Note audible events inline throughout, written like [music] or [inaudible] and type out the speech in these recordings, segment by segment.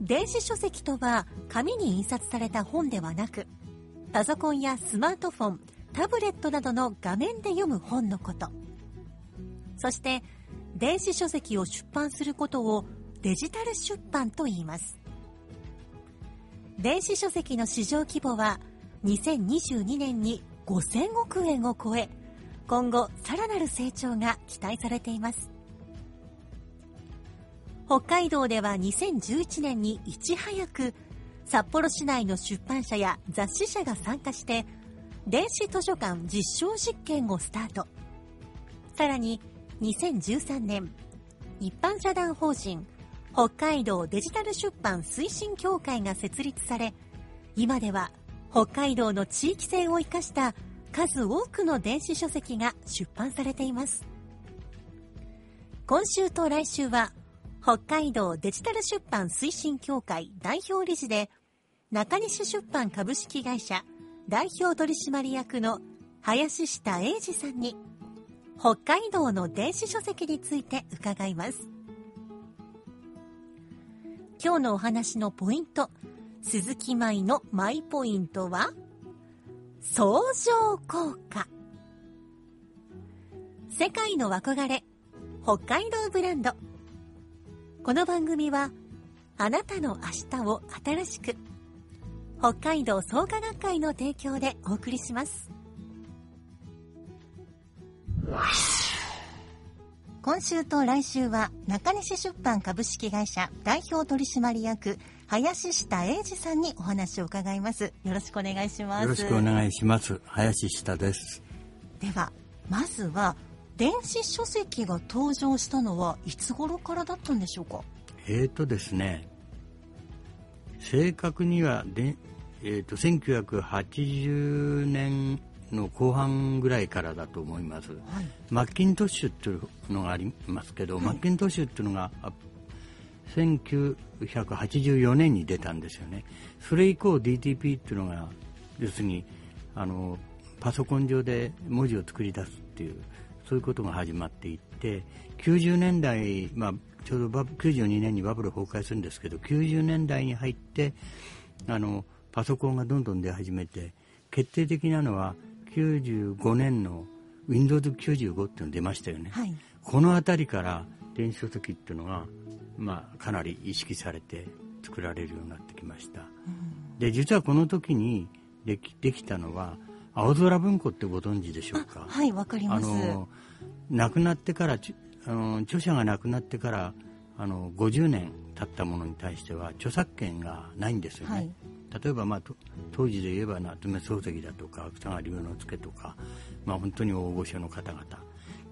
電子書籍とは紙に印刷された本ではなく、パソコンやスマートフォン、タブレットなどの画面で読む本のこと。そして、電子書籍を出版することをデジタル出版と言います。電子書籍の市場規模は2022年に5000億円を超え、今後さらなる成長が期待されています。北海道では2011年にいち早く札幌市内の出版社や雑誌社が参加して電子図書館実証実験をスタート。さらに2013年、一般社団法人北海道デジタル出版推進協会が設立され、今では北海道の地域性を生かした数多くの電子書籍が出版されています。今週と来週は、北海道デジタル出版推進協会代表理事で、中西出版株式会社代表取締役の林下英二さんに、北海道の電子書籍について伺います。今日のお話のポイント、鈴木舞のマイポイントは、相乗効果。世界の憧れ、北海道ブランド。この番組は、あなたの明日を新しく、北海道創価学会の提供でお送りします。今週と来週は中西出版株式会社代表取締役林下英二さんにお話を伺います。よろしくお願いします。よろしくお願いします。林下です。では、まずは電子書籍が登場したのはいつ頃からだったんでしょうか？えーとですね、正確にはで、えーと1980年の後半ぐらいからだと思います。はい。マッキントッシュっていうのがありますけど、はいマッキントッシュっていうのがあ1984年に出たんですよね。それ以降 DTP っていうのが要するにあのパソコン上で文字を作り出すっていうそういうことが始まっていって90年代、まあ、ちょうどバブ92年にバブル崩壊するんですけど90年代に入ってあのパソコンがどんどん出始めて決定的なのは95年の Windows95 っていうの出ましたよね。はい。この辺りから電子書籍っていうのが、まあ、かなり意識されて作られるようになってきました。で、実はこの時にできできたのは、青空文庫ってご存知でしょうか？はい、わかります。あの、亡くなってから、ちあの著者が亡くなってから、あの、50年経ったものに対しては著作権がないんですよね。はい例えば、まあ、と当時で言えば夏目漱石だとか芥川龍之介とか、まあ、本当に大御所の方々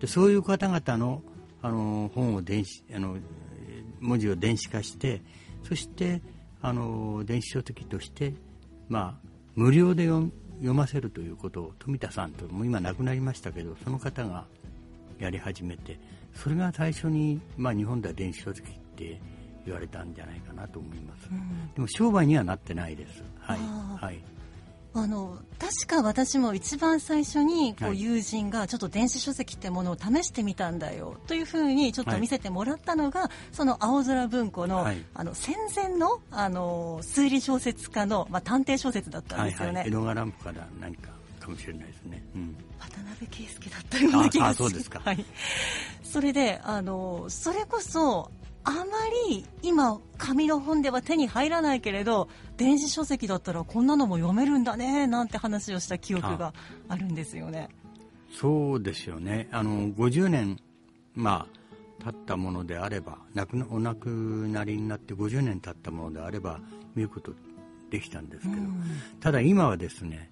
でそういう方々のあの本を電子あのえー文字を電子化してそしてあの電子書籍として、まあ、無料で読読ませるということを富田さんともう今亡くなりましたけどその方がやり始めてそれが最初に、まあ、日本では電子書籍って言われたんじゃないかなと思います、でも商売にはなってないです。はい。はいあの確か私も一番最初にこはい。う友人がちょっと電子書籍ってものを試してみたんだよというふうにちょっと見せてもらったのが、その青空文庫の,、はい。あの戦前のあの推理小説家の、まあ、探偵小説だったんですよね、はいはい、江戸川乱歩から何かかもしれないですね、うん、渡辺圭介だったような気がああそうですか。はい、それであのそれこそあまり今紙の本では手に入らないけれど電子書籍だったらこんなのも読めるんだねなんて話をした記憶があ。るんですよね。そうですよね。あの50年、まあ、経ったものであれば亡くなお亡くなりになって50年経ったものであれば見ることできたんですけど、うん。ただ今はですね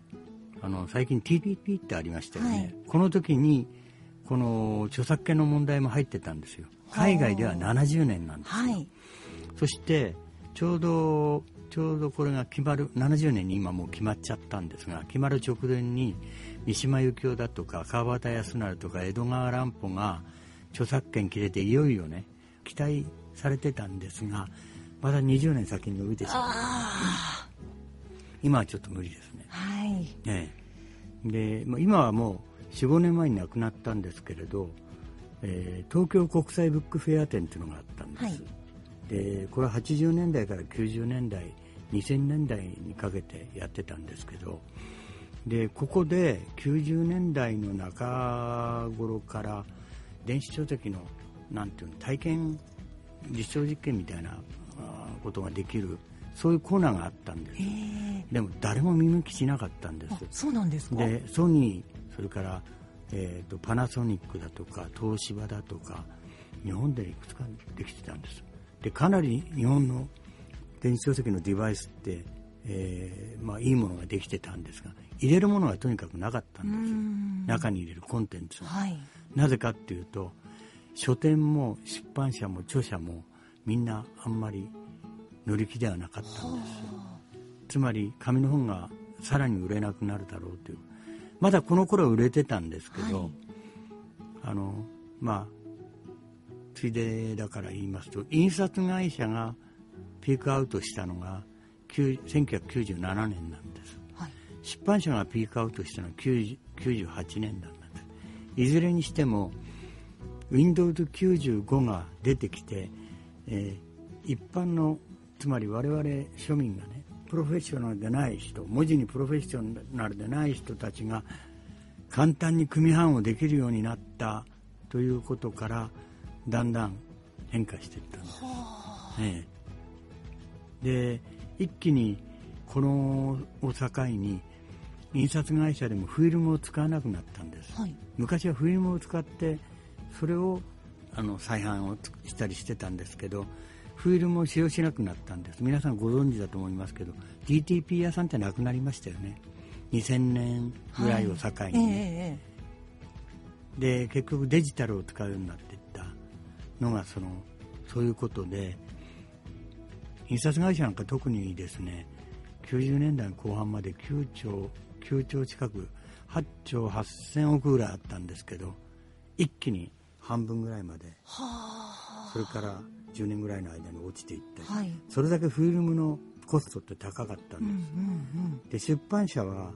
あの最近 TPP ってありましたよね、はい。この時にこの著作権の問題も入ってたんですよ海外では70年なんですよ、はい。そしてちょうどちょうどこれが決まる70年に今もう決まっちゃったんですが決まる直前に三島由紀夫だとか川端康成とか江戸川乱歩が著作権切れていよいよね期待されてたんですがまだ20年先に伸びてしまうあ今はちょっと無理ですねあ。はい。ええで、まあ、今はもう45年前に亡くなったんですけれど、えー東京国際ブックフェア展というのがあったんです、はい。でこれは80年代から90年代2000年代にかけてやってたんですけどでここで90年代の中頃から電子書籍のなんていうの体験実証実験みたいなことができるそういうコーナーがあったんです。ええでも誰も見向きしなかったんです。あそうなんですか？でソニーそれから、えー、とパナソニックだとか東芝だとか日本でいくつかできてたんです。でかなり日本の電子書籍のデバイスって、えーまあ、いいものができてたんですが入れるものがとにかくなかったんです中に入れるコンテンツがはい。なぜかっていうと書店も出版社も著者もみんなあんまり乗り気ではなかったんですよ。つまり紙の本がさらに売れなくなるだろうというまだこの頃は売れてたんですけど、はい。あのまあついでだから言いますと印刷会社がピークアウトしたのが9 1997年なんです。はい。出版社がピークアウトしたのは90 98年なんです。いずれにしても Windows95 が出てきて、えー一般のつまり我々庶民がねプロフェッショナルでない人文字にプロフェッショナルでない人たちが簡単に組版をできるようになったということからだんだん変化していったんです、ええで一気にこのを境に印刷会社でもフィルムを使わなくなったんです、はい。昔はフィルムを使ってそれをあの再販をつしたりしてたんですけどフィルムを使用しなくなったんです。皆さんご存知だと思いますけど DTP 屋さんってなくなりましたよね。2000年ぐらいを境にね、えええで結局デジタルを使うようになっていったのがそのそういうことで印刷会社なんか特にですね90年代の後半まで9兆9兆近く8兆8000億ぐらいあったんですけど一気に半分ぐらいまで。それから10年ぐらいの間に落ちていったり、はい。それだけフィルムのコストって高かったんです、うんうんで出版社は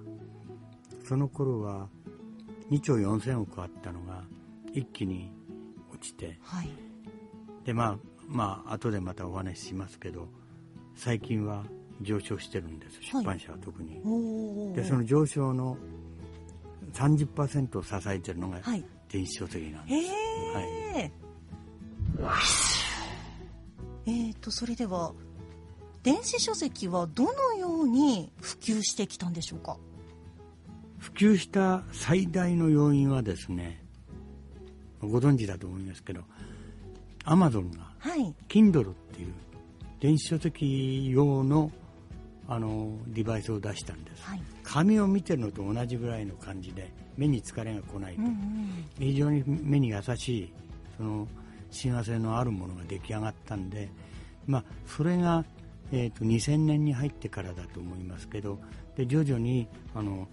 その頃は2兆4000億あったのが一気に落ちて。はい。でまあまあ後でまたお話ししますけど最近は上昇してるんです。はい。出版社は特に、おお。でその上昇の30%を支えてるのがはい電子書籍なんです、へえ。えーとそれでは電子書籍はどのように普及してきたんでしょうか？普及した最大の要因はですねご存知だと思いますけどアマゾンがはい。Kindle っていう電子書籍用のあのデバイスを出したんです、はい。紙を見てるのと同じぐらいの感じで目に疲れが来ないと、うんうん。非常に目に優しいその親和性のあるものが出来上がったんで、まあ、それが、えー、と2000年に入ってからだと思いますけどで徐々にあの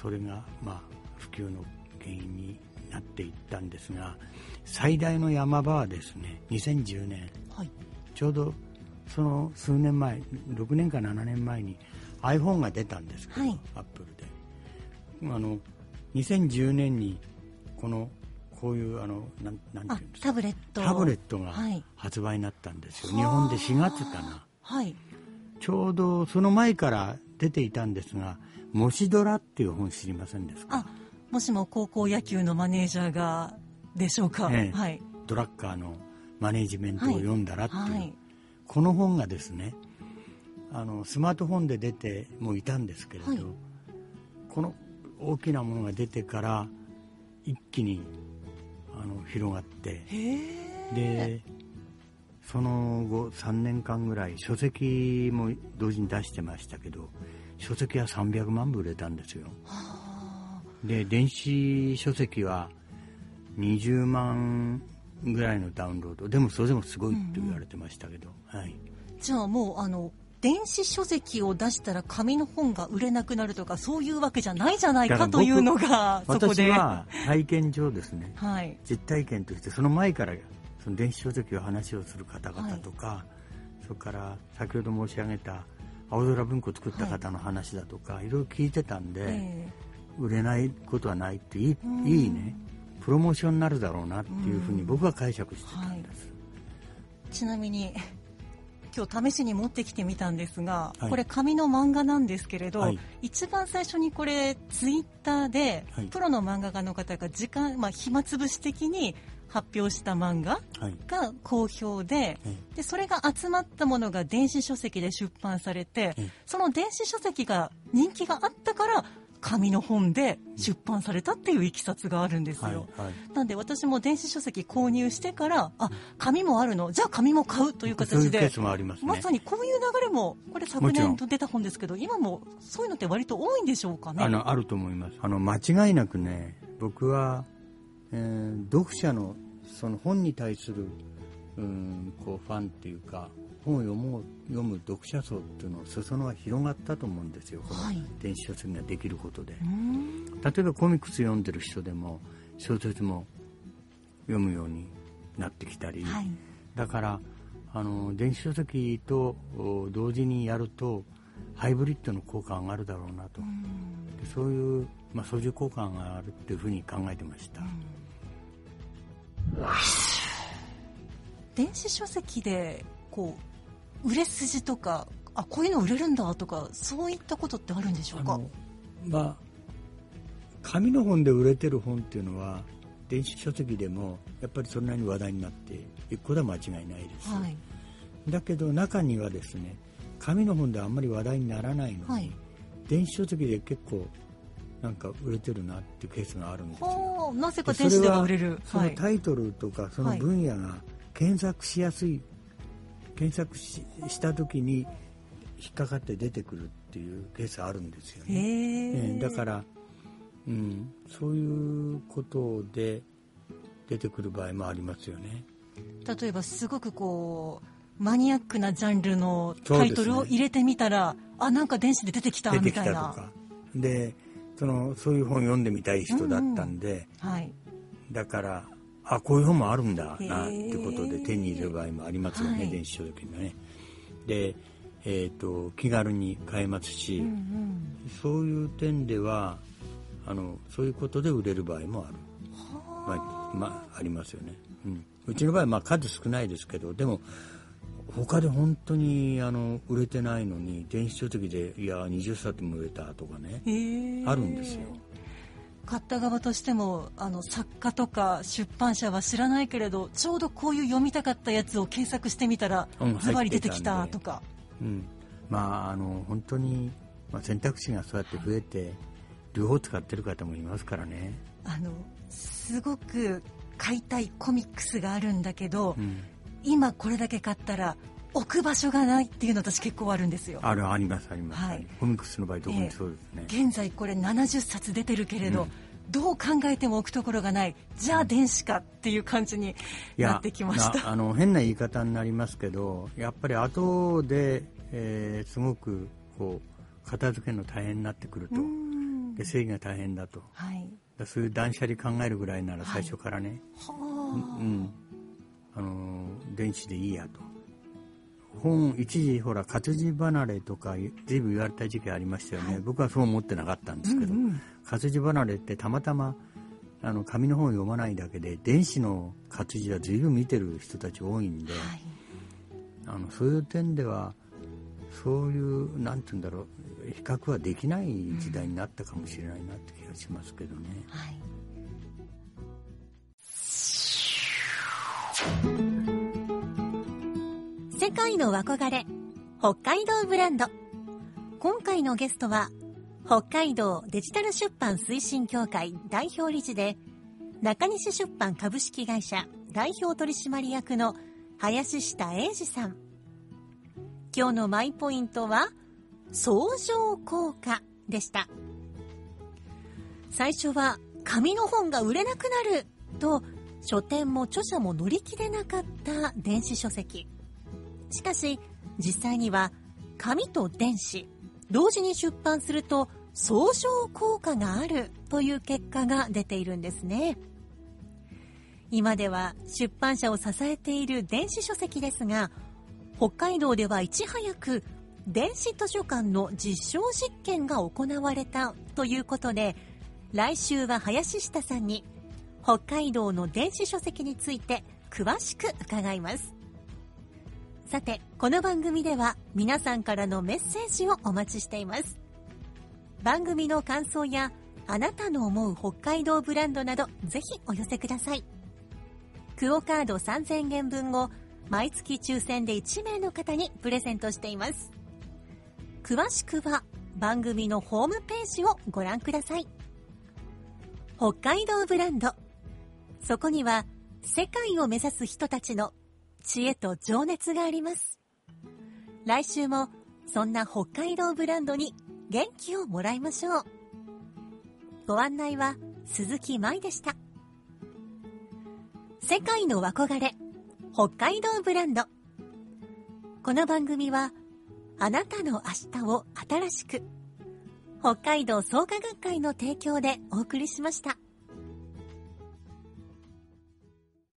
それが、まあ、普及の原因になっていったんですが最大の山場はですね2010年はい。ちょうどその数年前6年か7年前に iPhone が出たんですけど、はい。アップルで。あの2010年にこのこういうあのなんなんあていうんですか？タブレット。タブレットがはい。発売になったんですよ、日本で4月かな。はい。ちょうどその前から出ていたんですが「もしドラ」っていう本知りませんですか？あもしも高校野球のマネージャーがでしょうか？ええ。はい。ドラッカーのマネジメントを読んだらっていう、はいこの本がですねあのスマートフォンで出てもいたんですけれど、はい。この大きなものが出てから一気にあの広がってでその後3年間ぐらい書籍も同時に出してましたけど書籍は300万部売れたんですよ。はで電子書籍は20万ぐらいのダウンロード。でもそれでもすごいって言われてましたけど、はい、あじゃあもうあの電子書籍を出したら紙の本が売れなくなるとかそういうわけじゃないじゃないだかというのがそこで。私は体験上ですね。はい。実体験としてその前からその電子書籍を話をする方々とか、それから先ほど申し上げた青空文庫作った方の話だとか、い、ろいろ聞いてたんで、え。売れないことはないっていい,、うん。いいねプロモーションになるだろうなっていうふうに僕は解釈してたんです、えちなみに [laughs] 今日試しに持ってきてみたんですが、はい。これ紙の漫画なんですけれど、はい。一番最初にこれツイッターで、はい。プロの漫画家の方が時間、まあ、暇つぶし的に発表した漫画はい。が好評でえでそれが集まったものが電子書籍で出版されてええその電子書籍が人気があったから紙の本で出版されたっていういきさつがあるんですよ。はいはい。なんで私も電子書籍購入してからあ紙もあるの？じゃあ紙も買うという形で。ますね。まさにこういう流れもこれ昨年と出た本ですけど今もそういうのって割と多いんでしょうかね？あのあると思います。あの間違いなくね僕は、えー読者のその本に対するうんこうファンっていうか本を読もう読む読者層っていうの裾野は広がったと思うんですよこの電子書籍ができることで、例えばコミックス読んでる人でも小説も読むようになってきたり、はいだからあの電子書籍と同時にやるとハイブリッドの効果上がるだろうなと、うでそういう、まあ、操縦効果が上がるっていうふうに考えてました、電子書籍でこう売れ筋とかあこういうの売れるんだとかそういったことってあるんでしょうか？あのまあ紙の本で売れてる本っていうのは電子書籍でもやっぱりそれなりに話題になっていくことは間違いないです、はい。だけど中にはですね紙の本ではあんまり話題にならないのに、はい。電子書籍で結構なんか売れてるなっていうケースがあるんですよ。はあなぜかで電子では売れる。そのタイトルとかその分野が検索しやすい、検索しした時に引っかかって出てくるっていうケースあるんですよへね、えええだから、うん、そういうことで出てくる場合もありますよね。例えばすごくこうマニアックなジャンルのタイトルを入れてみたら、あなんか電子で出てきた出てきたとみたいなか。でそのそういう本読んでみたい人だったんで、はい。だからあこういう本もあるんだなってことで手に入れる場合もありますよね、はい。電子書籍のね。で、えー、と気軽に買えますし、うんうん。そういう点ではあのそういうことで売れる場合もある、まあまあ、ありますよね、うん、うちの場合はまあ数少ないですけどでも他で本当にあの売れてないのに電子書籍でいや20冊も売れたとかねあるんですよ買った側としてもあの作家とか出版社は知らないけれどちょうどこういう読みたかったやつを検索してみたらうんズバリ出てきたとか、うん、まああの本当に、まあ、選択肢がそうやって増えて両方使ってる方もいますからね、あのすごく買いたいコミックスがあるんだけど、うん、今これだけ買ったら置く場所がないっていうの私結構あるんですよ。あるありますあります、はい。コミックスの場合特にそうですね、現在これ70冊出てるけれど、うん。どう考えても置くところがない。じゃあ電子かっていう感じになってきました。なあの変な言い方になりますけどやっぱり後で、えーすごくこう片付けるの大変になってくると。うん。で整理が大変だと。はい。だそういう断捨離考えるぐらいなら最初からね、はうん、あの電子でいいやと本一時ほら活字離れとか随分言われた時期ありましたよね、僕はそう思ってなかったんですけど、うんうん。活字離れってたまたまあの紙の本を読まないだけで電子の活字は随分見てる人たち多いんで、はい。あのそういう点ではそういうなんて言うんだろう比較はできない時代になったかもしれないなって気がしますけどね。はい世界の憧れ北海道ブランド。今回のゲストは北海道デジタル出版推進協会代表理事で中西出版株式会社代表取締役の林下英二さん。今日のマイポイントは相乗効果でした。最初は紙の本が売れなくなると書店も著者も乗り切れなかった電子書籍。しかし実際には紙と電子同時に出版すると相乗効果があるという結果が出ているんですね。今では出版社を支えている電子書籍ですが北海道ではいち早く電子図書館の実証実験が行われたということで来週は林下さんに北海道の電子書籍について詳しく伺います。さてこの番組では皆さんからのメッセージをお待ちしています。番組の感想やあなたの思う北海道ブランドなどぜひお寄せください。クオカード3000円分を毎月抽選で1名の方にプレゼントしています。詳しくは番組のホームページをご覧ください。北海道ブランド。そこには世界を目指す人たちの知恵と情熱があります。来週もそんな北海道ブランドに元気をもらいましょう。ご案内は鈴木舞でした。世界の憧れ北海道ブランド。この番組はあなたの明日を新しく北海道創価学会の提供でお送りしました。